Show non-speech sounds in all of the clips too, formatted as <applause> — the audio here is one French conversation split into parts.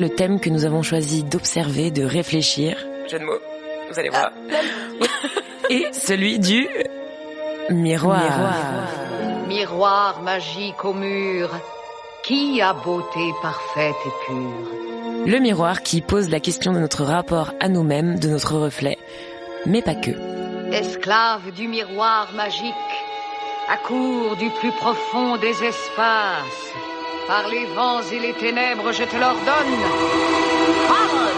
Le thème que nous avons choisi d'observer, de réfléchir, jeu de mots, vous allez voir, est celui du miroir. Miroir magique au mur, qui a beauté parfaite et pure Le miroir qui pose la question de notre rapport à nous-mêmes, de notre reflet, mais pas que. Esclave du miroir magique, accours du plus profond des espaces. Par les vents et les ténèbres, je te l'ordonne. Parle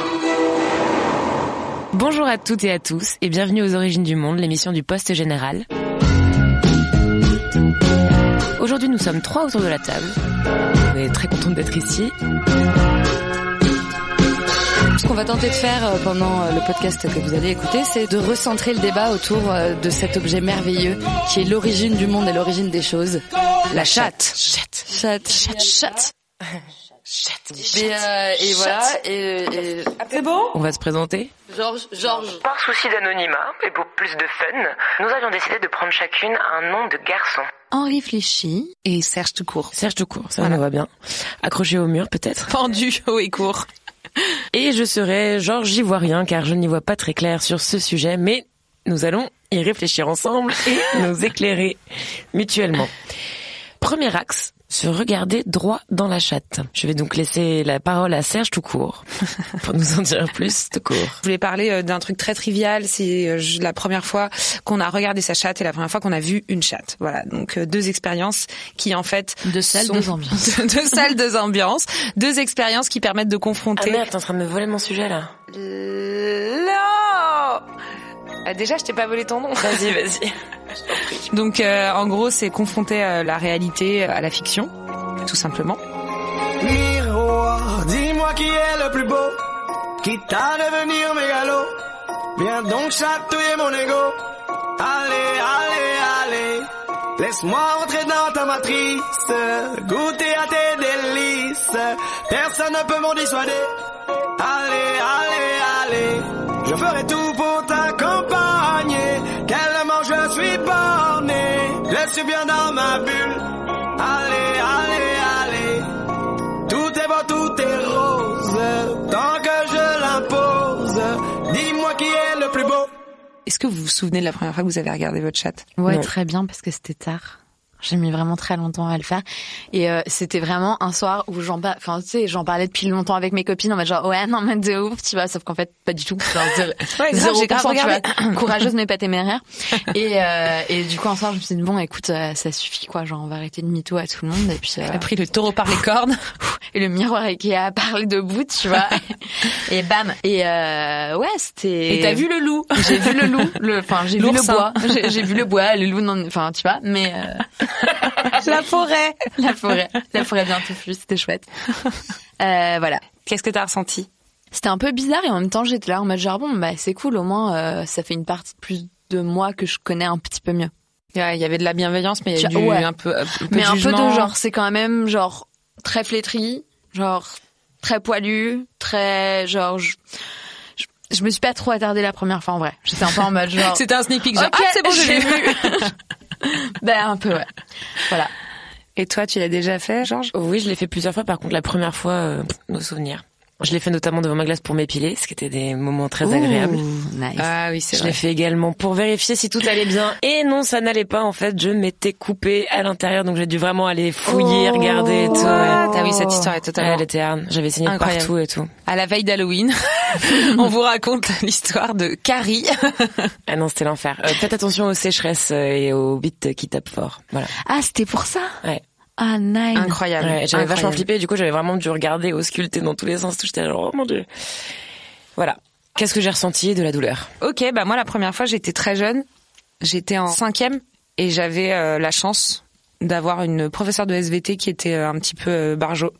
Bonjour à toutes et à tous et bienvenue aux Origines du Monde, l'émission du Poste Général. Aujourd'hui, nous sommes trois autour de la table. On est très contente d'être ici. Ce qu'on va tenter de faire euh, pendant euh, le podcast que vous allez écouter, c'est de recentrer le débat autour euh, de cet objet merveilleux qui est l'origine du monde et l'origine des choses. La chatte. Chatte. Chatte. Chatte. Chatte. Et, euh, et voilà. Et, et... C'est bon On va se présenter. Georges, Georges. Par souci d'anonymat et pour plus de fun, nous avions décidé de prendre chacune un nom de garçon. Henri Fléchy et Serge Toucourt. Serge Toucourt, ça me va bien. Accroché au mur peut-être. Pendu haut et court. <laughs> Et je serai Georges Ivoirien car je n'y vois pas très clair sur ce sujet, mais nous allons y réfléchir ensemble et nous éclairer mutuellement. Premier axe, se regarder droit dans la chatte. Je vais donc laisser la parole à Serge Toucourt <laughs> pour nous en dire plus tout court. Je voulais parler euh, d'un truc très trivial. C'est euh, la première fois qu'on a regardé sa chatte et la première fois qu'on a vu une chatte. Voilà, donc euh, deux expériences qui en fait Deux salles, sont- deux ambiances. <laughs> deux salles, deux ambiances, deux expériences qui permettent de Ah confronter. merde, t'es en train de me voler mon sujet là. Non Euh, Déjà, je t'ai pas volé ton nom. <laughs> Vas-y, vas-y. Donc, euh, en gros, c'est confronter euh, la réalité à la fiction, tout simplement. Miroir, dis-moi qui est le plus beau, quitte à devenir mégalo. Viens donc chatouiller mon ego. Allez, allez, allez. Laisse-moi entrer dans ta matrice, goûter à tes délices. Personne ne peut m'en dissuader. Allez, allez, allez. Je ferai tout pour suis bien dans ma bulle. Allez, allez, allez. Tout est beau, tout est rose, tant que je l'impose. Dis-moi qui est le plus beau. Est-ce que vous vous souvenez de la première fois que vous avez regardé votre chatte Ouais, Non. très bien parce que c'était tard. J'ai mis vraiment très longtemps à le faire. Et euh, c'était vraiment un soir où j'en par... enfin tu sais j'en parlais depuis longtemps avec mes copines en mode genre ouais non mais de ouf tu vois sauf qu'en fait pas du tout. Genre zéro, <laughs> Ouais, zéro j'ai grave tu vois. <coughs> courageuse mais pas téméraire. Et euh, et du coup un soir je me suis dit bon écoute euh, ça suffit quoi. Genre on va arrêter de mytho à tout le monde. Et puis euh, Elle a pris le taureau par les cornes. <laughs> et le miroir qui a parlé debout tu vois. Et bam. Et euh, ouais c'était Et t'as vu le loup? J'ai vu le loup, le, enfin j'ai vu le bois, j'ai vu le bois, le loup, non, enfin tu vois, mais euh, <laughs> La forêt. la forêt, la forêt bien touffue, c'était chouette. <laughs> Euh, voilà, Qu'est-ce que t'as ressenti? C'était un peu bizarre et en même temps j'étais là en mode genre bon bah c'est cool au moins euh, ça fait une partie plus de moi que je connais un petit peu mieux. Ouais, Il y avait de la bienveillance, mais il y a du, ouais. un peu, un peu mais de un peu de genre c'est quand même genre très flétri, genre très poilu, très genre je, je, me suis pas trop attardée la première fois en vrai. J'étais un peu en mode genre <laughs> C'était un sneak peek. Genre, ah, c'est bon, je l'ai vu. <laughs> ben un peu ouais. Voilà. Et toi, tu l'as déjà fait, Georges? Oui, je l'ai fait plusieurs fois. Par contre, la première fois, euh, nos souvenirs. Je l'ai fait notamment devant ma glace pour m'épiler, ce qui était des moments très agréables. Nice. Ah oui, c'est Je l'ai fait également pour vérifier si tout allait bien. Et non, ça n'allait pas. En fait, je m'étais coupée à l'intérieur, donc j'ai dû vraiment aller fouiller, regarder et tout. ouais. Ah oui, cette histoire est totalement elle était hard. J'avais signé de Incroyable. partout et tout. À la veille d'Halloween, <laughs> on vous raconte l'histoire de Carrie. <laughs> Ah non, c'était l'enfer. Euh, faites attention aux sécheresses euh, et aux beats qui tapent fort. Voilà. Ah, c'était pour ça? Ouais. Ah, nice. Incroyable. Ouais, j'avais vachement flippé. Du coup, j'avais vraiment dû regarder, ausculter dans tous les sens. Tout j'étais genre, oh mon dieu. Voilà. Qu'est-ce que j'ai ressenti de la douleur? Ok, bah moi la première fois j'étais très jeune, j'étais en cinquième et j'avais euh, la chance d'avoir une professeure de SVT qui était euh, un petit peu euh, barjo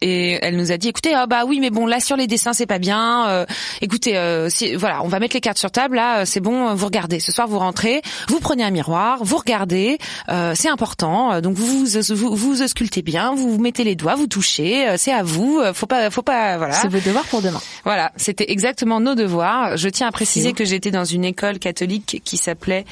et elle nous a dit écoutez ah bah oui mais bon là sur les dessins c'est pas bien. Euh, écoutez euh, si, voilà on va mettre les cartes sur table. Là euh, c'est bon vous regardez. Ce soir vous rentrez vous prenez un miroir vous regardez euh, c'est important. Euh, donc vous vous, vous vous auscultez bien vous vous mettez les doigts vous touchez euh, c'est à vous. Euh, faut pas faut pas voilà. C'est vos devoirs pour demain. voilà, c'était exactement nos devoirs. Je tiens à préciser que j'étais dans une école catholique qui s'appelait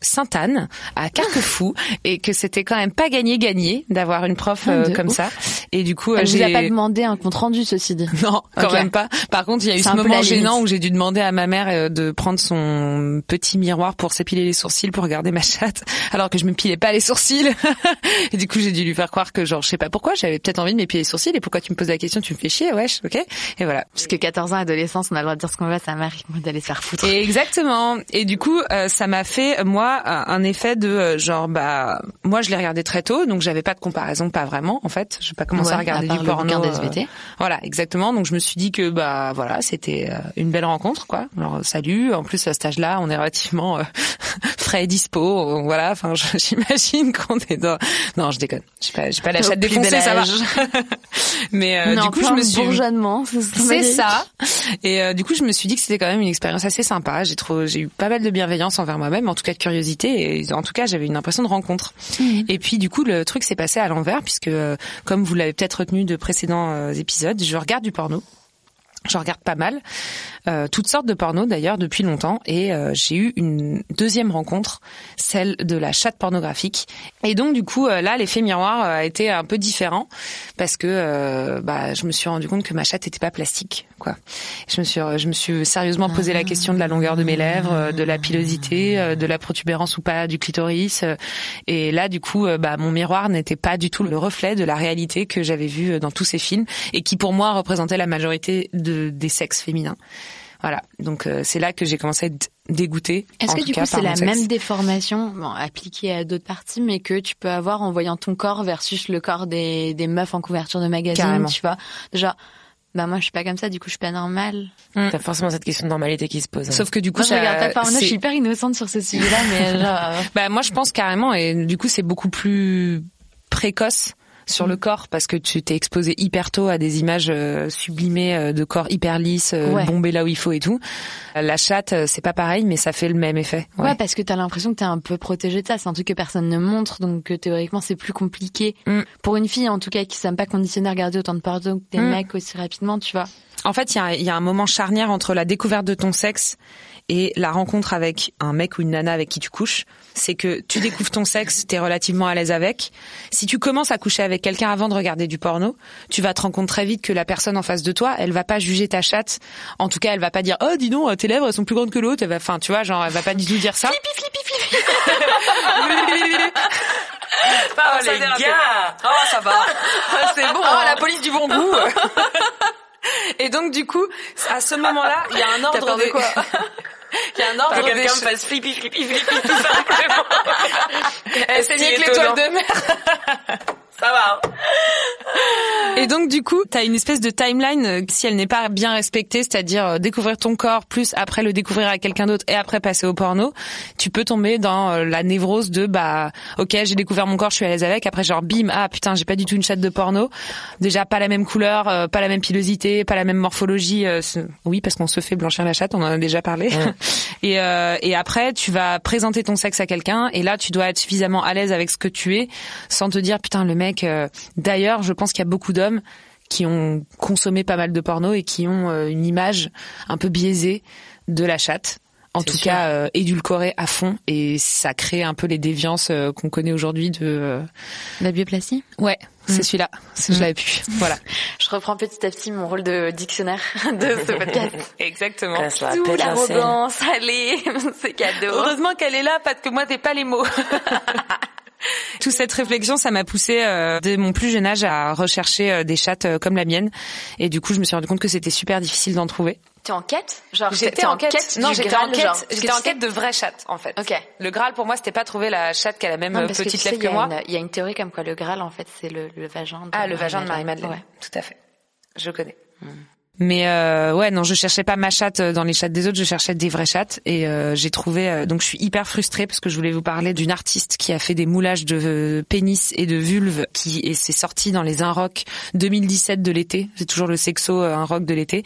Sainte-Anne à Carquefou et que c'était quand même pas gagné gagné d'avoir une prof euh, Ah, de comme ouf. ça. Et du coup, euh, Elle vous a j'ai pas demandé un compte rendu, ceci dit. <laughs> non, quand même pas. Par contre, il y a eu ce moment gênant où j'ai dû demander à ma mère euh, de prendre son petit miroir pour s'épiler les sourcils pour regarder ma chatte, <laughs> alors que je me pilais pas les sourcils. <laughs> et du coup, j'ai dû lui faire croire que genre, je sais pas pourquoi, j'avais peut-être envie de m'épiler les sourcils. Et pourquoi tu me poses la question Tu me fais chier, wesh, ok? Et voilà. Parce que 14 ans, adolescence, on a le droit de dire ce qu'on veut, ça m'arrive moi, d'aller se faire foutre. Et exactement. Et du coup, euh, ça m'a fait moi un un effet de euh, genre bah moi je l'ai regardé très tôt, donc j'avais pas de comparaison, pas vraiment en fait. Je pas commencé Ouais, à regarder à part du porno. euh, voilà, exactement. Donc je me suis dit que bah voilà, c'était euh, une belle rencontre quoi. Alors salut. En plus à cet âge-là, on est relativement euh, <laughs> frais et dispo. euh, Voilà. Enfin, <laughs> j'imagine qu'on est dans. Non, je déconne. J'ai pas, j'ai pas la chatte défoncée, ça va. <laughs> Mais euh, du coup, je me suis c'est ça. Et euh, du coup, je me suis dit que c'était quand même une expérience assez sympa. J'ai trouvé, j'ai eu pas mal de bienveillance envers moi-même, en tout cas de curiosité. Et en tout cas, j'avais une impression de rencontre. Et puis, du coup, le truc s'est passé à l'envers, puisque euh, comme vous l'avez peut-être retenu de précédents euh, épisodes, je regarde du porno. Je regarde pas mal, euh, toutes sortes de porno d'ailleurs depuis longtemps, et euh, j'ai eu une deuxième rencontre, celle de la chatte pornographique. Et donc du coup euh, là, l'effet miroir euh, a été un peu différent parce que euh, bah, je me suis rendu compte que ma chatte était pas plastique, quoi. Je me suis, je me suis sérieusement posé la question de la longueur de mes lèvres, de la pilosité, de la protubérance ou pas du clitoris, et là du coup, bah, mon miroir n'était pas du tout le reflet de la réalité que j'avais vue dans tous ces films et qui pour moi représentait la majorité de, des sexes féminins. Voilà, donc euh, c'est là que j'ai commencé à être dégoûtée. Est-ce que du cas, coup c'est la sexe. même déformation, bon, appliquée à d'autres parties, mais que tu peux avoir en voyant ton corps versus le corps des, des meufs en couverture de magazine, Carrément. tu vois? Déjà, bah moi je suis pas comme ça, du coup je suis pas normale. T'as forcément cette question de normalité qui se pose. hein. Sauf que du coup, Moi je regarde pas je suis hyper innocente sur ce sujet-là, mais genre... euh, <laughs> Bah moi je pense carrément et du coup c'est beaucoup plus précoce sur le corps parce que tu t'es exposé hyper tôt à des images euh, sublimées euh, de corps hyper lisses, euh, Ouais. bombés là où il faut et tout. La chatte c'est pas pareil mais ça fait le même effet. Ouais, parce que t'as l'impression que t'es un peu protégé de ça. C'est un truc que personne ne montre, donc théoriquement c'est plus compliqué. Mm. Pour une fille, en tout cas, qui s'aime pas conditionner à regarder autant de porno que des Mm. mecs aussi rapidement, tu vois. En fait, il y a, il y a un moment charnière entre la découverte de ton sexe et la rencontre avec un mec ou une nana avec qui tu couches. C'est que tu découvres ton sexe, t'es relativement à l'aise avec. Si tu commences à coucher avec quelqu'un avant de regarder du porno, tu vas te rendre compte très vite que la personne en face de toi, elle va pas juger ta chatte. En tout cas, elle va pas dire oh dis donc tes lèvres elles sont plus grandes que l'autre. Enfin tu vois, genre elle va pas du tout dire ça. <laughs> Oh les gars Oh, ça va. <laughs> c'est bon. Oh, la police du bon goût. <laughs> <laughs> Et donc, du coup, à ce moment-là, il y a un ordre de quoi <laughs> Il y a un ordre quelqu'un me fasse flippi flippi flippi C'est mieux que l'étoile de mer. Ça va. Et donc du coup, t'as une espèce de timeline euh, si elle n'est pas bien respectée, c'est-à-dire euh, découvrir ton corps plus après le découvrir à quelqu'un d'autre et après passer au porno, tu peux tomber dans euh, la névrose de bah OK, j'ai découvert mon corps, je suis à l'aise avec, après genre bim, ah putain, j'ai pas du tout une chatte de porno. Déjà pas la même couleur, pas la même pilosité, pas la même morphologie oui, parce qu'on se fait blanchir la chatte, on en a déjà parlé. <laughs> et euh, et après, tu vas présenter ton sexe à quelqu'un et là tu dois être suffisamment à l'aise avec ce que tu es sans te dire putain le mec euh, d'ailleurs, je pense qu'il y a beaucoup d'hommes qui ont consommé pas mal de porno et qui ont euh, une image un peu biaisée de la chatte. En tout sûr. cas, euh, édulcorée à fond et ça crée un peu les déviances euh, qu'on connaît aujourd'hui de. euh, La bioplastie? Ouais, c'est celui-là. C'est- Je l'avais pu. Voilà. <laughs> Je reprends petit à petit mon rôle de dictionnaire <laughs> de ce podcast. <laughs> Exactement. Tout l'arrogance, allez, c'est cadeau. Heureusement qu'elle est là parce que moi t'es pas les mots. Toute cette réflexion, ça m'a poussé euh, dès mon plus jeune âge à rechercher euh, des chattes euh, comme la mienne. Et du coup, je me suis rendu compte que c'était super difficile d'en trouver. T'es en quête? Genre J'étais en quête. non, j'étais en quête. J'étais en quête de vraies chattes, en fait. Ok. Le Graal pour moi, c'était pas trouver la chatte qui a la même Non, euh, que petite tu sais, lèvre que moi. Il y a une théorie comme quoi le Graal, en fait, c'est le, le vagin. de Ah, le vagin de Marie-Madeleine. Ouais. Tout à fait. Je connais. Mais euh, ouais, non, je cherchais pas ma chatte dans les chattes des autres, je cherchais des vraies chattes et euh, j'ai trouvé. euh, donc je suis hyper frustrée parce que je voulais vous parler d'une artiste qui a fait des moulages de euh, pénis et de vulve qui et c'est sorti dans les Un Rock 2017 de l'été. C'est toujours le sexo euh, Un Rock de l'été.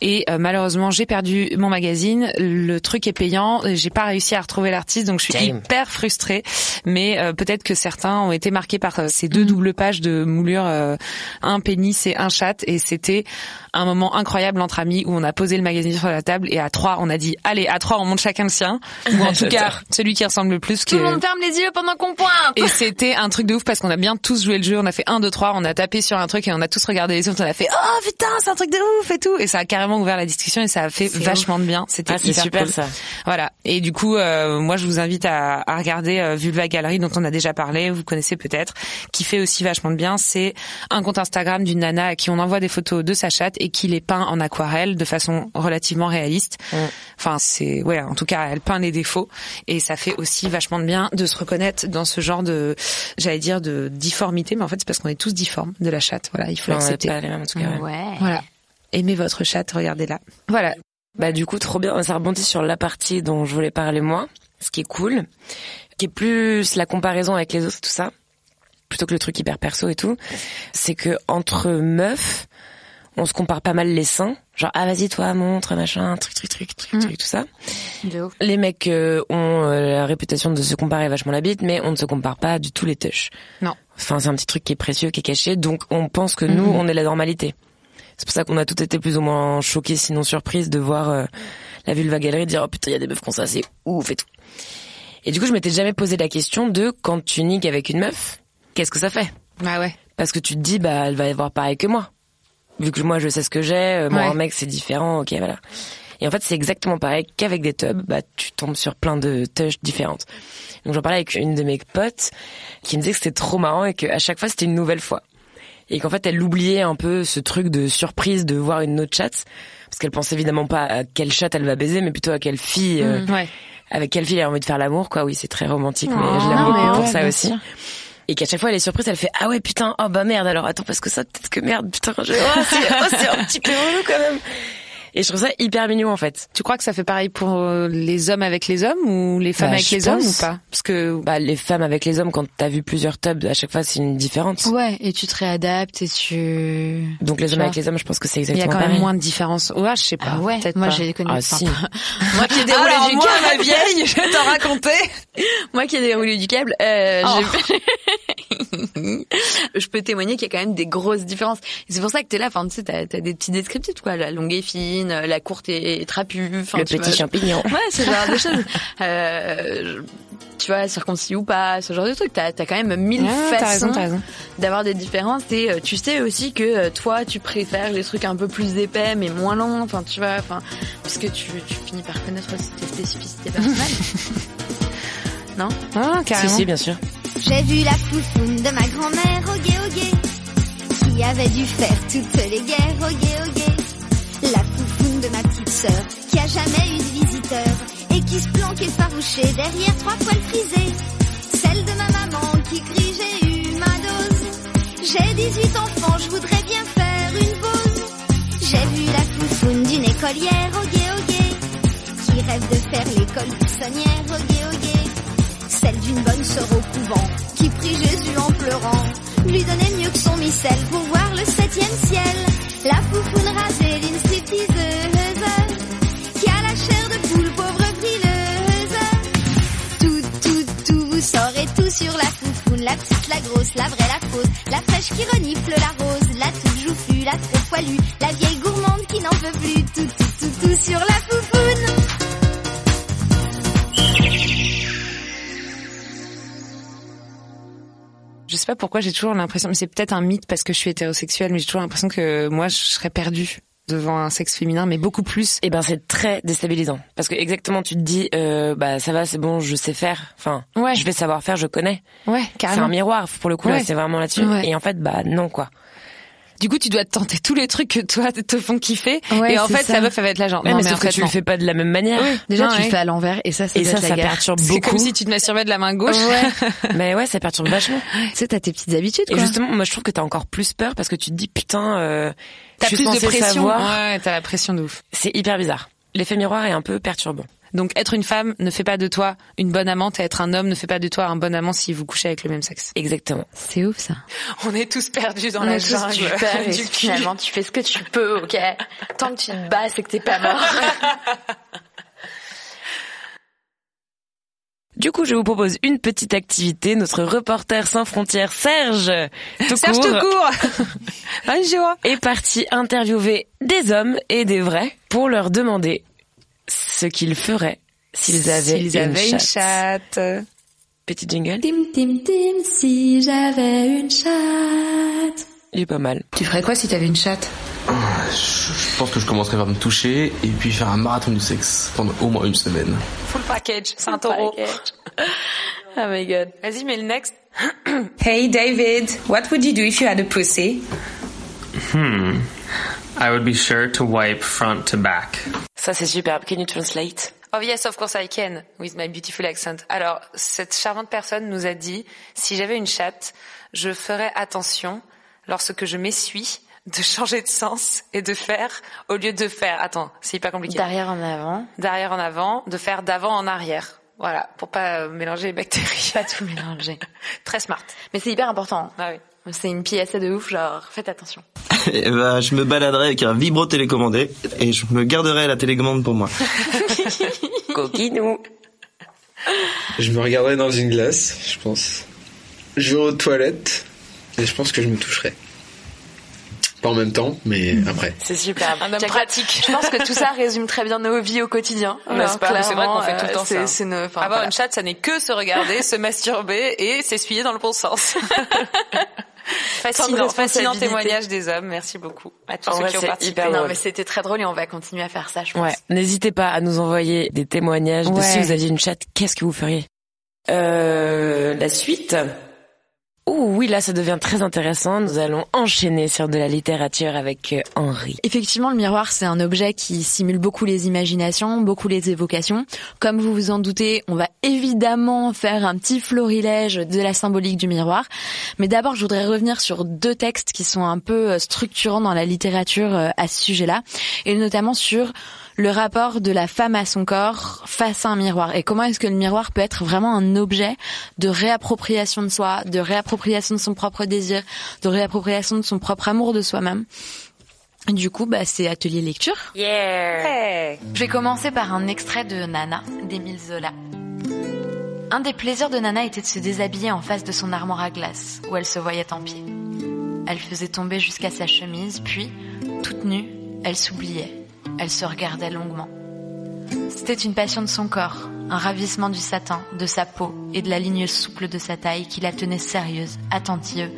Et euh, malheureusement, j'ai perdu mon magazine. Le truc est payant. et J'ai pas réussi à retrouver l'artiste, donc je suis Damn. hyper frustrée. Mais euh, peut-être que certains ont été marqués par euh, ces deux doubles pages de moulure, euh, un pénis et un chat, et c'était un moment incroyable entre amis où on a posé le magazine sur la table et à trois on a dit allez à trois on monte chacun le sien ou en <laughs> tout cas celui qui ressemble le plus. Tout le que- monde ferme les yeux pendant qu'on pointe. et c'était un truc de ouf parce qu'on a bien tous joué le jeu. On a fait un, deux, trois, on a tapé sur un truc et on a tous regardé les autres. On a fait oh putain c'est un truc de ouf et tout. Et ça a carrément ouvert la discussion et ça a fait vachement de bien. C'était Ah, super cool. ça. Voilà. Et du coup, euh, moi, je vous invite à, à regarder euh, Vulva Gallery, dont on a déjà parlé, vous connaissez peut-être, qui fait aussi vachement de bien. C'est un compte Instagram d'une nana à qui on envoie des photos de sa chatte et qui les peint en aquarelle de façon relativement réaliste. Enfin, c'est ouais, en tout cas, elle peint les défauts et ça fait aussi vachement de bien de se reconnaître dans ce genre de, j'allais dire, de difformité, mais en fait, c'est parce qu'on est tous difformes de la chatte. Voilà, il faut l'accepter. pas les mêmes, en tout cas. ouais. Ouais. Voilà. Aimez votre chatte, regardez-la. Voilà. Bah du coup trop bien, ça rebondit sur la partie dont je voulais parler moi, ce qui est cool, qui est plus la comparaison avec les autres tout ça, plutôt que le truc hyper perso et tout, c'est que entre meufs, on se compare pas mal les seins, genre ah vas-y toi montre machin, truc truc truc truc truc tout ça. De ouf. Les mecs euh, ont euh, la réputation de se comparer vachement la bite, mais on ne se compare pas du tout les touches. Non. Enfin c'est un petit truc qui est précieux, qui est caché, donc on pense que nous on est la normalité. C'est pour ça qu'on a tout été plus ou moins choqués, sinon surprises, de voir euh, la vulva galerie dire oh putain il y a des meufs comme ça, c'est ouf et tout. Et du coup je m'étais jamais posé la question de quand tu nigues avec une meuf, qu'est-ce que ça fait? Bah ouais. Parce que tu te dis bah elle va avoir pareil que moi. Vu que moi je sais ce que j'ai, euh, moi Ouais. un mec c'est différent, ok voilà. Et en fait c'est exactement pareil qu'avec des tubs, bah tu tombes sur plein de touches différentes. Donc j'en parlais avec une de mes potes qui me disait que c'était trop marrant et qu'à chaque fois c'était une nouvelle fois. Et qu'en fait elle oubliait un peu ce truc de surprise de voir une autre chatte parce qu'elle pense évidemment pas à quelle chatte elle va baiser mais plutôt à quelle fille euh, Ouais. avec quelle fille elle a envie de faire l'amour quoi. Oui c'est très romantique mais je non, l'aime beaucoup pour ça aussi. sûr. Et qu'à chaque fois elle est surprise, elle fait ah ouais putain oh bah merde alors attends parce que ça peut-être que merde putain je oh, c'est oh, un petit peu relou quand même. Et je trouve ça hyper mignon en fait. Tu crois que ça fait pareil pour euh, les hommes avec les hommes ou les femmes Bah, avec les hommes ou pas? Parce que Bah les femmes avec les hommes quand t'as vu plusieurs tubs à chaque fois c'est une différence. Ouais, et tu te réadaptes et tu. Donc les Tu hommes vois. avec les hommes je pense que c'est il y a exactement quand même pareil. moins de différence. Ouais, je sais pas. Ah ouais, peut-être moi j'ai connu. Ah si. <laughs> moi qui ai déroulé Alors du moi, câble. ma vieille, je vais t'en raconter. <laughs> Moi qui ai déroulé du câble, euh, Oh. <laughs> je peux témoigner qu'il y a quand même des grosses différences. Et c'est pour ça que t'es là, enfin tu sais, t'as, t'as des petits descriptifs, quoi. La longue est fine, la courte est trapue. Enfin, Le petit vois. champignon. <laughs> Ouais, ce genre de <laughs> choses. Euh, tu vois, circoncis ou pas, ce genre de trucs. T'as, t'as quand même mille t'as façons raison, t'as raison. d'avoir des différences. Et euh, tu sais aussi que euh, toi, tu préfères les trucs un peu plus épais, mais moins longs. Enfin, tu vois, enfin, parce que tu, tu finis par connaître aussi tes spécificités personnelles. <laughs> non? Ah, Si carrément. si bien sûr. J'ai vu la foufoune de ma grand-mère au gué au gué, qui avait dû faire toutes les guerres au gué au gué. La foufoune de ma petite sœur, qui a jamais eu de visiteur, et qui se planque effarouchée derrière trois poils frisés. Celle de ma maman qui crie j'ai eu ma dose. J'ai 18 enfants, je voudrais bien faire une pause. J'ai vu la foufoune d'une écolière au gué au gué, qui rêve de faire l'école buissonnière au gué au gué celle d'une bonne sœur au couvent, qui prie Jésus en pleurant, lui donner mieux que son missel pour voir le septième ciel. La foufoune rasée, l'insipiseuse, qui a la chair de poule, pauvre frileuse. Tout, tout, tout, vous saurez tout sur la foufoune, la petite, la grosse, la vraie, la fausse, la fraîche qui renifle la rose, la toute joufflue, la trop poilue, la vieille gourmande qui n'en peut plus. Tout, tout, tout, tout sur la foufoune. Je sais pas pourquoi j'ai toujours l'impression, mais c'est peut-être un mythe parce que je suis hétérosexuelle, mais j'ai toujours l'impression que moi je serais perdue devant un sexe féminin, mais beaucoup plus. Eh ben c'est très déstabilisant parce que exactement tu te dis euh, bah ça va c'est bon je sais faire enfin Ouais. je vais savoir faire je connais Ouais, c'est carrément. un miroir pour le coup là c'est vraiment là-dessus Ouais. et en fait bah non quoi Du coup, tu dois tenter tous les trucs que toi te font kiffer. Ouais, et en c'est fait, ça. sa meuf, elle va être là genre. Ouais, non, mais mais en sauf que fait, tu non. le fais pas de la même manière. Déjà, Non, tu ouais. le fais à l'envers et ça, ça Et ça, la ça perturbe C'est beaucoup. comme si tu te masturbais de la main gauche. <laughs> Mais ouais, ça perturbe vachement. Tu sais, t'as tes petites habitudes, Et quoi. justement, moi, je trouve que t'as encore plus peur parce que tu te dis, putain, euh, T'as plus de pression. savoir. Ouais, t'as la pression de ouf. C'est hyper bizarre. L'effet miroir est un peu perturbant. Donc, être une femme ne fait pas de toi une bonne amante et être un homme ne fait pas de toi un bon amant si vous couchez avec le même sexe. Exactement. C'est ouf, ça. On est tous perdus dans On la jungle <laughs> du cul. finalement, tu fais ce que tu peux, ok Tant que tu te bats, c'est que t'es pas mort. <laughs> Du coup, je vous propose une petite activité. Notre reporter sans frontières, Serge, tout Serge court, tout <laughs> court. Bonjour. est parti interviewer des hommes et des vrais pour leur demander ce qu'ils feraient s'ils avaient, S'ils avaient une chatte. chatte. Petit jingle. Tim, tim, tim, si j'avais une chatte. Il est pas mal. Tu ferais quoi si t'avais une chatte? Je, pense que je commencerai par me toucher et puis faire un marathon du sexe pendant au moins une semaine. Full package, c'est un taureau. oh my god. Vas-y, mais le next. <coughs> Hey David, what would you do if you had a pussy? Hmm. I would be sure to wipe front to back. Ça, c'est superbe. Can you translate? Oh yes, of course I can, with my beautiful accent. Alors, cette charmante personne nous a dit, si j'avais une chatte, je ferais attention, lorsque je m'essuie, de changer de sens et de faire, au lieu de faire, attends, c'est hyper compliqué. Derrière en avant. Derrière en avant, de faire d'avant en arrière. Voilà, pour pas mélanger les bactéries. Pas tout mélanger. <laughs> Très smart. Mais c'est hyper important. Ah oui. C'est une pièce de ouf, genre, faites attention. <laughs> Et bah, je me baladerai avec un vibro télécommandé et je me garderai la télécommande pour moi. <laughs> Coquinou. Je me regarderai dans une glace, je pense. Je vais aux toilettes et je pense que je me toucherai. Pas en même temps, mais après. C'est superbe. Un homme pratique. Je pense que tout ça <laughs> résume très bien nos vies au quotidien. N'est-ce pas C'est vrai qu'on fait tout le temps euh, ça. C'est nos- enfin, Avoir voilà. une chatte, ça n'est que se regarder, se masturber et s'essuyer dans le bon sens. <laughs> fascinant, fascinant témoignage des hommes. Merci beaucoup à tous En ceux vrai, qui ont participé. hyper Non, mais c'était très drôle et on va continuer à faire ça, je pense. Ouais. N'hésitez pas à nous envoyer des témoignages de si vous aviez une chatte, qu'est-ce que vous feriez? Euh, La suite Oh oui, là, ça devient très intéressant. Nous allons enchaîner sur de la littérature avec euh, Henri. Effectivement, le miroir, c'est un objet qui simule beaucoup les imaginations, beaucoup les évocations. Comme vous vous en doutez, on va évidemment faire un petit florilège de la symbolique du miroir. Mais d'abord, je voudrais revenir sur deux textes qui sont un peu euh, structurants dans la littérature euh, à ce sujet-là, et notamment sur le rapport de la femme à son corps face à un miroir et comment est-ce que le miroir peut être vraiment un objet de réappropriation de soi, de réappropriation de son propre désir, de réappropriation de son propre amour de soi-même? Du coup, bah, c'est atelier lecture. Yeah. Je vais commencer par un extrait de Nana d'Émile Zola. Un des plaisirs de Nana était de se déshabiller en face de son armoire à glace, où elle se voyait en pied. Elle faisait tomber jusqu'à sa chemise, puis, toute nue, elle s'oubliait. Elle se regardait longuement. C'était une passion de son corps, un ravissement du satin, de sa peau et de la ligne souple de sa taille qui la tenait sérieuse, attentive,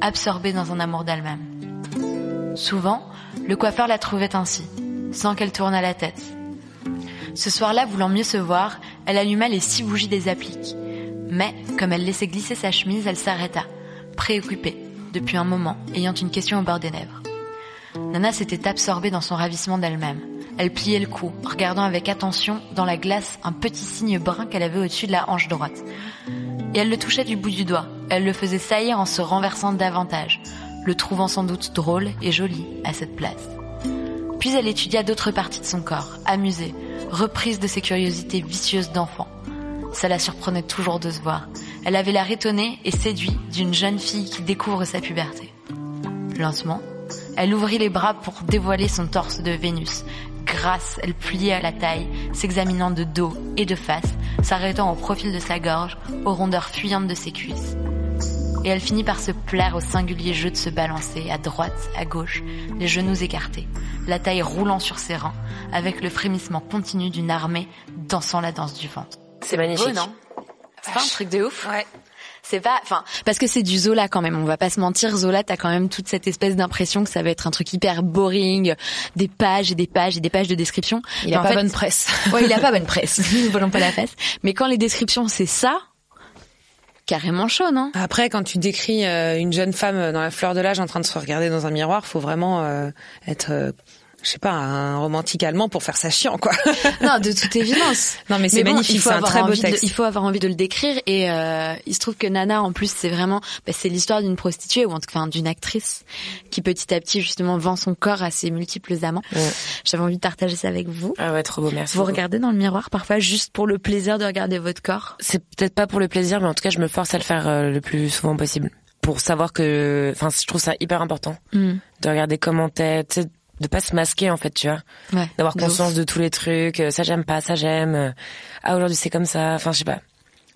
absorbée dans un amour d'elle-même. Souvent, le coiffeur la trouvait ainsi, sans qu'elle tournât la tête. Ce soir-là, voulant mieux se voir, elle alluma les six bougies des appliques. Mais, comme elle laissait glisser sa chemise, elle s'arrêta, préoccupée, depuis un moment, ayant une question au bord des lèvres. Nana s'était absorbée dans son ravissement d'elle-même. Elle pliait le cou, regardant avec attention dans la glace un petit signe brun qu'elle avait au-dessus de la hanche droite. Et elle le touchait du bout du doigt. Elle le faisait saillir en se renversant davantage, le trouvant sans doute drôle et joli à cette place. Puis elle étudia d'autres parties de son corps, amusée, reprise de ses curiosités vicieuses d'enfant. Ça la surprenait toujours de se voir. Elle avait l'air étonnée et séduite d'une jeune fille qui découvre sa puberté. Lentement, elle ouvrit les bras pour dévoiler son torse de Vénus. Grasse, elle pliait à la taille, s'examinant de dos et de face, s'arrêtant au profil de sa gorge, aux rondeurs fuyantes de ses cuisses. Et elle finit par se plaire au singulier jeu de se balancer à droite, à gauche, les genoux écartés, la taille roulant sur ses reins, avec le frémissement continu d'une armée dansant la danse du ventre. C'est magnifique. Beau, non? C'est pas un truc de ouf Ouais. C'est pas, enfin, parce que c'est du Zola quand même. On va pas se mentir, Zola, t'as quand même toute cette espèce d'impression que ça va être un truc hyper boring, des pages et des pages et des pages de description. Il Mais a en pas fait- bonne presse. <laughs> Ouais, il a pas bonne presse. <laughs> Nous volons pas la face. Mais quand les descriptions c'est ça, carrément chaud, non? Après, quand tu décris euh, une jeune femme dans la fleur de l'âge en train de se regarder dans un miroir, faut vraiment euh, être, euh, je sais pas, un romantique allemand pour faire ça chiant, quoi. <laughs> Non, de toute évidence. non, mais c'est bon, magnifique, il faut c'est un avoir très beau envie de- texte. il faut avoir envie de le décrire et euh, il se trouve que Nana, en plus, c'est vraiment, bah, c'est l'histoire d'une prostituée ou en tout cas d'une actrice qui petit à petit justement vend son corps à ses multiples amants. J'avais envie de partager ça avec vous. Ah ouais, trop beau, merci. Vous beaucoup. regardez dans le miroir parfois juste pour le plaisir de regarder votre corps? C'est peut-être pas pour le plaisir, mais en tout cas, je me force à le faire euh, le plus souvent possible. Pour savoir que, enfin, je trouve ça hyper important Mm. de regarder comment t'es, tu sais, de pas se masquer en fait, tu vois. Ouais, D'avoir conscience ouf. de tous les trucs, euh, ça j'aime pas, ça j'aime. euh, Ah aujourd'hui c'est comme ça, enfin je sais pas.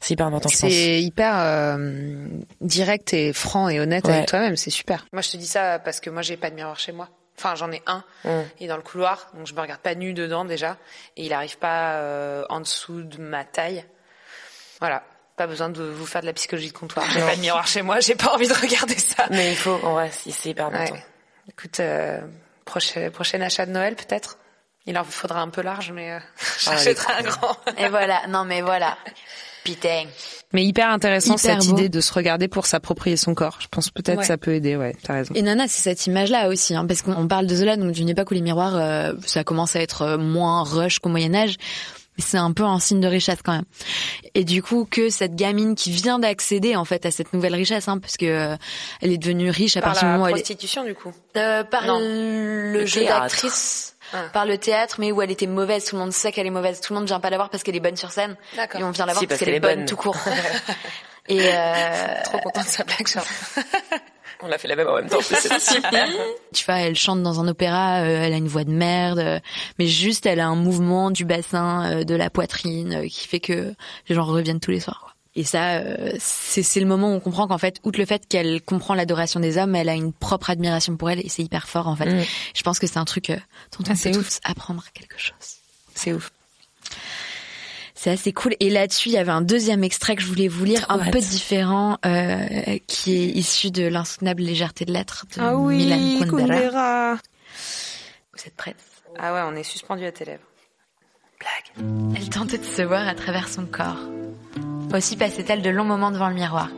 C'est hyper important. C'est hyper euh, direct et franc et honnête Ouais. avec toi-même, c'est super. Moi, je te dis ça parce que moi, j'ai pas de miroir chez moi. Enfin, j'en ai un. Mm. Il est dans le couloir, donc je me regarde pas nu dedans déjà, et il arrive pas euh, en dessous de ma taille. Voilà. Pas besoin de vous faire de la psychologie de comptoir. J'ai pas de miroir chez moi, j'ai pas envie de regarder ça. Mais il faut, en vrai, c'est c'est hyper important. Ouais. Écoute, euh, prochain, prochain achat de Noël peut-être. Il en faudra un peu large, mais euh, <laughs> j'achèterai un grand. Et voilà, non mais voilà. Putain. Mais hyper intéressant Hyper cette beau. idée de se regarder pour s'approprier son corps. Je pense peut-être Ouais. ça peut aider. Ouais, t'as raison. Et Nana, c'est cette image-là aussi, hein, parce qu'on parle de Zola, donc d'une époque où les miroirs, euh, ça commence à être euh, moins rush qu'au Moyen Âge, c'est un peu un signe de richesse quand même. Et du coup, que cette gamine qui vient d'accéder en fait à cette nouvelle richesse, hein, parce que euh, elle est devenue riche à Par partir du moment où elle est... prostitution du coup. Euh, par Non. le, Le jeu d'actrice, Ah. par le théâtre, mais où elle était mauvaise. Tout le monde sait qu'elle est mauvaise. Tout le monde vient pas la voir parce qu'elle est bonne sur scène. D'accord. Et on vient la voir Si, parce, parce qu'elle est qu'elle est bonne bonne. tout court. <laughs> Et euh, Trop contente de sa blague, genre. <laughs> On l'a fait la même en même temps, c'est super. <laughs> tu vois, elle chante dans un opéra, euh, elle a une voix de merde, euh, mais juste elle a un mouvement du bassin, euh, de la poitrine, euh, qui fait que les gens reviennent tous les soirs. Quoi. Et ça, euh, c'est le moment où on comprend qu'en fait, outre le fait qu'elle comprend l'adoration des hommes, elle a une propre admiration pour elle et c'est hyper fort en fait. Mm. Je pense que c'est un truc euh, dont on Ah, c'est peut ouf. tous apprendre quelque chose. C'est ouf. C'est assez cool. Et là-dessus, il y avait un deuxième extrait que je voulais vous lire, Trop un hâte. peu différent, euh, qui est issu de l'insoutenable légèreté de l'être de Ah oui, Milan Kundera. Kundera. Vous êtes prêtes Ah ouais, on est suspendu à tes lèvres. Elle tentait de se voir à travers son corps. Aussi passait-elle de longs moments devant le miroir.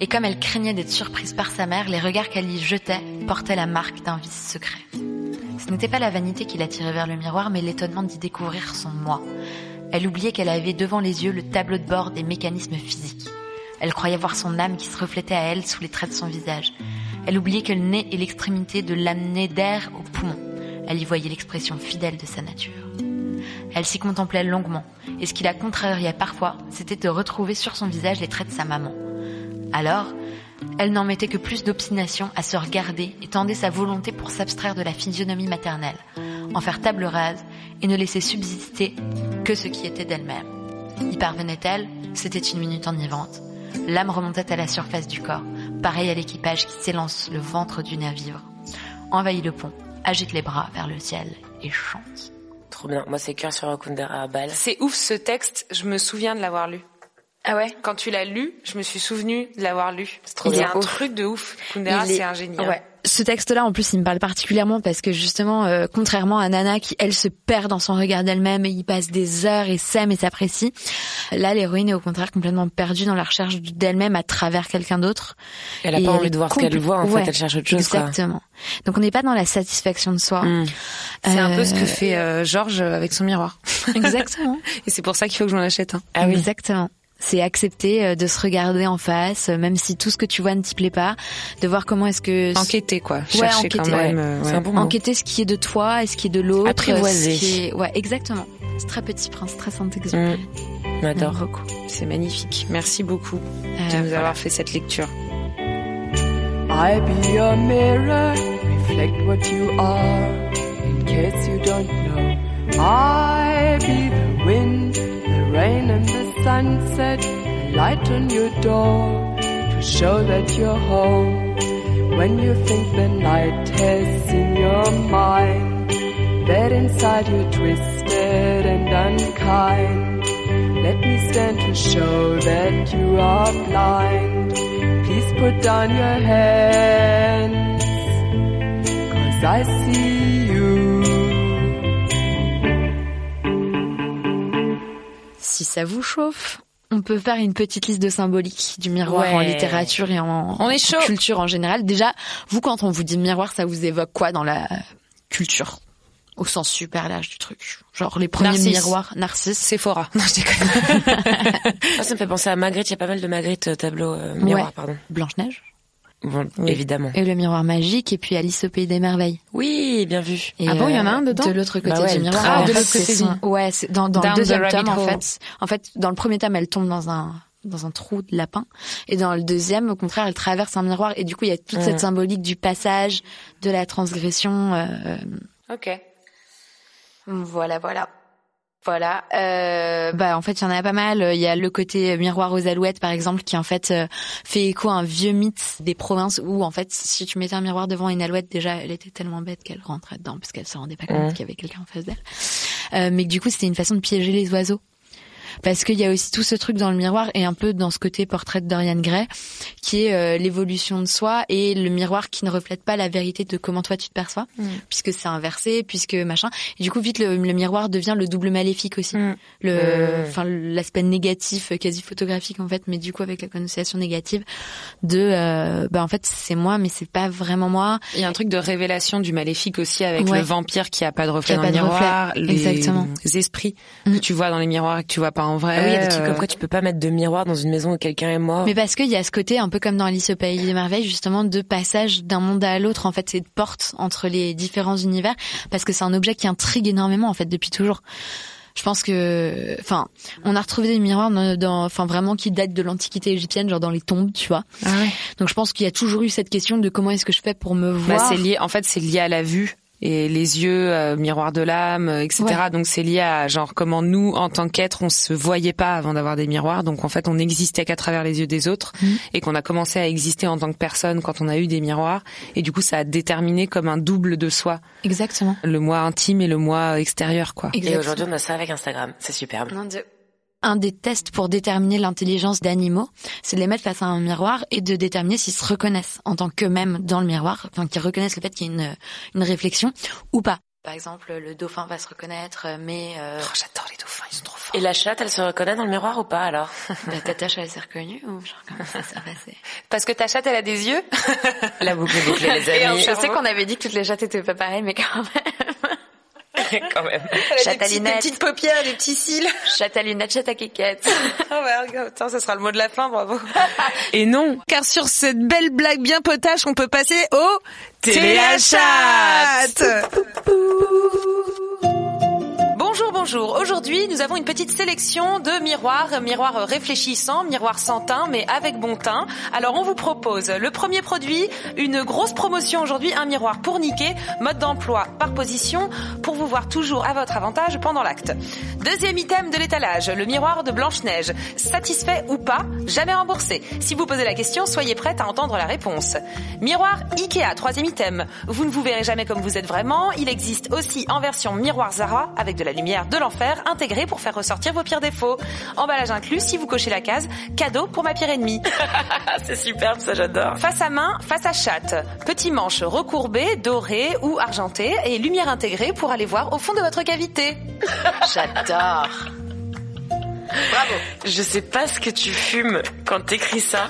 Et comme elle craignait d'être surprise par sa mère, les regards qu'elle y jetait portaient la marque d'un vice secret. Ce n'était pas la vanité qui l'attirait vers le miroir, mais l'étonnement d'y découvrir son moi. Elle oubliait qu'elle avait devant les yeux le tableau de bord des mécanismes physiques. Elle croyait voir son âme qui se reflétait à elle sous les traits de son visage. Elle oubliait que le nez est l'extrémité de l'amener d'air au poumon. Elle y voyait l'expression fidèle de sa nature. Elle s'y contemplait longuement, et ce qui la contrariait parfois, c'était de retrouver sur son visage les traits de sa maman. Alors, elle n'en mettait que plus d'obstination à se regarder et tendait sa volonté pour s'abstraire de la physionomie maternelle, en faire table rase et ne laisser subsister que ce qui était d'elle-même. Y parvenait-elle C'était une minute enivrante. L'âme remontait à la surface du corps, pareil à l'équipage qui s'élance le ventre du navire. Envahit le pont, agite les bras vers le ciel et chante. Trop bien. Moi c'est cœur sur Kundera à balle. C'est ouf ce texte, je me souviens de l'avoir lu. Ah ouais? Quand tu l'as lu, je me suis souvenu de l'avoir lu. C'est trop bien. un truc de ouf. Kundera, Il est- c'est un génie. hein. Ce texte-là, en plus, il me parle particulièrement parce que justement, euh, contrairement à Nana qui, elle, se perd dans son regard d'elle-même et y passe des heures et s'aime et s'apprécie, là, l'héroïne est au contraire complètement perdue dans la recherche d'elle-même à travers quelqu'un d'autre. Elle a Et pas elle envie de voir ce qu'elle voit, en fait, Ouais, elle cherche autre chose, quoi. Exactement. Donc on n'est pas dans la satisfaction de soi. Mm. C'est un peu Euh, ce que fait euh, Georges avec son miroir. Exactement. <laughs> Et c'est pour ça qu'il faut que je m'en achète un. Ah oui. Exactement. C'est accepter euh, de se regarder en face, euh, même si tout ce que tu vois ne t'y plaît pas, de voir comment est-ce que Enquêter quoi, Ouais, chercher quand enquêter, même. ouais. euh, C'est ouais. un bon mot. enquêter ce qui est de toi et ce qui est de l'autre. Apprivoiser. ce qui est- Ouais, exactement. C'est très petit prince, très Saint-Exupéry. Mm. J'adore. Beaucoup. C'est magnifique. Merci beaucoup de nous voilà. avoir fait cette lecture. I be a mirror, reflect what you are. In case you don't know, I be the wind, the rain and the sunset, light on your door to show that you're home. When you think the night has seen your mind, that inside you're twisted and unkind. Let me stand to show that you are blind. Please put down your hands, cause I see you. Ça vous chauffe, On peut faire une petite liste de symboliques du miroir Ouais. en littérature et en, On est chaud. en culture en général. Déjà, vous, quand on vous dit miroir, ça vous évoque quoi dans la culture? Au sens super large du truc. Genre les premiers Narcisse. miroirs. Narcisse. Sephora. <laughs> Non, je déconne. <laughs> Ah, ça me fait penser à Magritte. Il y a pas mal de Magritte euh, tableaux euh, miroirs, Ouais. pardon. Blanche-Neige. Bon, Oui. évidemment. Et le miroir magique, et puis Alice au pays des merveilles. Oui, bien vu. Et, Ah bon, il y en a euh, un dedans De l'autre côté Bah ouais, du miroir. Ah, de fait, l'autre côté son- Ouais, c'est dans, dans le the deuxième rabbit tome, en hole. fait. En fait, dans le premier tome, elle tombe dans un dans un trou de lapin, et dans le deuxième, au contraire, elle traverse un miroir, et du coup, il y a toute cette symbolique du passage, de la transgression. euh, Ok. Voilà, voilà. Voilà. Euh, bah en fait, il y en a pas mal. Il y a le côté miroir aux alouettes, par exemple, qui en fait euh, fait écho à un vieux mythe des provinces où en fait, si tu mettais un miroir devant une alouette, déjà, elle était tellement bête qu'elle rentrait dedans parce qu'elle se rendait pas compte qu'il y avait quelqu'un en face d'elle. Euh, mais que du coup, c'était une façon de piéger les oiseaux. Parce qu'il y a aussi tout ce truc dans le miroir et un peu dans ce côté portrait de Dorian Gray, qui est euh, l'évolution de soi et le miroir qui ne reflète pas la vérité de comment toi tu te perçois, Mm. puisque c'est inversé, puisque machin. Et du coup, vite le, le miroir devient le double maléfique aussi, Mm. le, Mm. enfin l'aspect négatif, euh, quasi photographique en fait, mais du coup avec la connotation négative de, euh, bah en fait c'est moi, mais c'est pas vraiment moi. Il y a un truc de révélation du maléfique aussi avec Ouais. le vampire qui a pas de reflet dans le pas de miroir, reflet. les Exactement. esprits Mm. que tu vois dans les miroirs et que tu vois pas en vrai. Ah oui, il y a des trucs euh, comme quoi tu peux pas mettre de miroir dans une maison où quelqu'un est mort. Mais parce qu'il y a ce côté un peu comme dans Alice au pays des merveilles, justement, de passage d'un monde à l'autre. En fait, c'est de porte entre les différents univers, parce que c'est un objet qui intrigue énormément en fait depuis toujours. Je pense que, enfin, on a retrouvé des miroirs dans, enfin vraiment qui datent de l'antiquité égyptienne, genre dans les tombes, tu vois. Ah ouais. Donc je pense qu'il y a toujours eu cette question de comment est-ce que je fais pour me Bah, voir. c'est lié, en fait, c'est lié à la vue et les yeux, euh, miroir de l'âme, euh, etc. Ouais. Donc c'est lié à genre comment nous, en tant qu'êtres, on se voyait pas avant d'avoir des miroirs. Donc en fait, on n'existait qu'à travers les yeux des autres Mhm. et qu'on a commencé à exister en tant que personne quand on a eu des miroirs. Et du coup, ça a déterminé comme un double de soi, Exactement. le moi intime et le moi extérieur, quoi. Et aujourd'hui, on a ça avec Instagram. C'est superbe. Mon Dieu. Un des tests pour déterminer l'intelligence d'animaux, c'est de les mettre face à un miroir et de déterminer s'ils se reconnaissent en tant qu'eux-mêmes dans le miroir, enfin qu'ils reconnaissent le fait qu'il y a une, une réflexion ou pas. Par exemple, le dauphin va se reconnaître, mais euh, Oh, j'adore les dauphins, ils sont trop forts. Et la chatte, elle se reconnaît dans le miroir ou pas alors? <laughs> La tatache elle s'est reconnue ou genre comment ça s'est passé? Parce que ta chatte, elle a des yeux. La boucle est bouclée, les Et amis. Je sais qu'on avait dit que toutes les chattes étaient pas pareilles, mais quand même. <laughs> Quand même. Chatte à lunettes, paupières, des petits cils. chatte à lunettes. Oh ouais, attends, ça sera le mot de la fin, bravo. <laughs> Et non, Car sur cette belle blague bien potache, on peut passer au Téléachat. Bonjour. Aujourd'hui, nous avons une petite sélection de miroirs, miroirs réfléchissants, miroirs sans teint, mais avec bon teint. Alors, on vous propose le premier produit, une grosse promotion aujourd'hui, un miroir pour niquer, mode d'emploi par position, pour vous voir toujours à votre avantage pendant l'acte. Deuxième item de l'étalage, le miroir de Blanche-Neige. Satisfait ou pas, jamais remboursé. Si vous posez la question, soyez prête à entendre la réponse. Miroir Ikea, troisième item. Vous ne vous verrez jamais comme vous êtes vraiment. Il existe aussi en version miroir Zara, avec de la lumière l'enfer intégrée pour faire ressortir vos pires défauts. Emballage inclus si vous cochez la case. Cadeau pour ma pire ennemie. <laughs> c'est superbe, ça j'adore. Face à main, face à chatte. Petit manche recourbé, doré ou argenté et lumière intégrée pour aller voir au fond de votre cavité. <laughs> J'adore. Bravo. Je sais pas ce que tu fumes quand t'écris ça.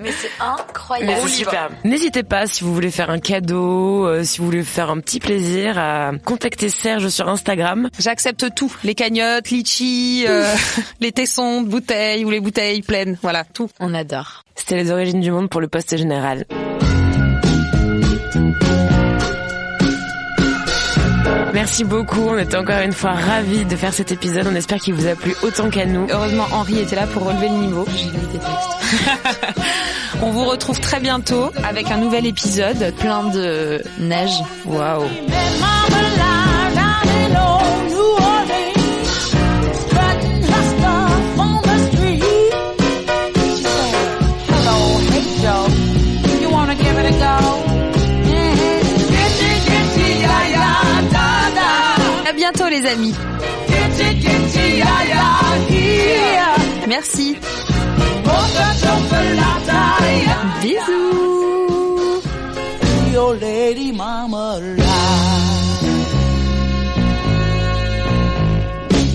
Mais c'est incroyable. Mais c'est superbe. N'hésitez pas si vous voulez faire un cadeau, euh, si vous voulez faire un petit plaisir, à contacter Serge sur Instagram. J'accepte tout. Les cagnottes, litchi, euh, <laughs> les tessons de bouteilles ou les bouteilles pleines. Voilà, tout. On adore. C'était les origines du monde pour le poste général. Merci beaucoup, on était encore une fois ravis de faire cet épisode, on espère qu'il vous a plu autant qu'à nous. Heureusement, Henri était là pour relever le niveau. J'ai lu des textes. <laughs> On vous retrouve très bientôt avec un nouvel épisode. Plein de neige. Waouh. Les amis. Merci. Bisous.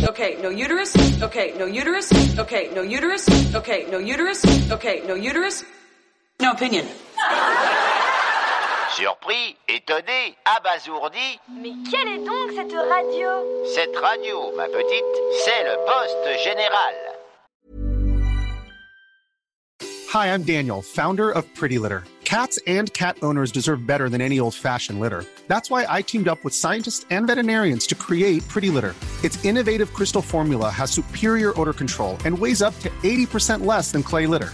Okay, no uterus. Okay, no uterus. Okay, no uterus. Okay, no uterus. Okay, no uterus. No opinion. Surpris, étonné, abasourdi. Mais quelle est donc cette radio Cette radio, ma petite, c'est le poste général. Hi, I'm Daniel, founder of Pretty Litter. Cats and cat owners deserve better than any old-fashioned litter. That's why I teamed up with scientists and veterinarians to create Pretty Litter. Its innovative crystal formula has superior odor control and weighs up to 80% less than clay litter.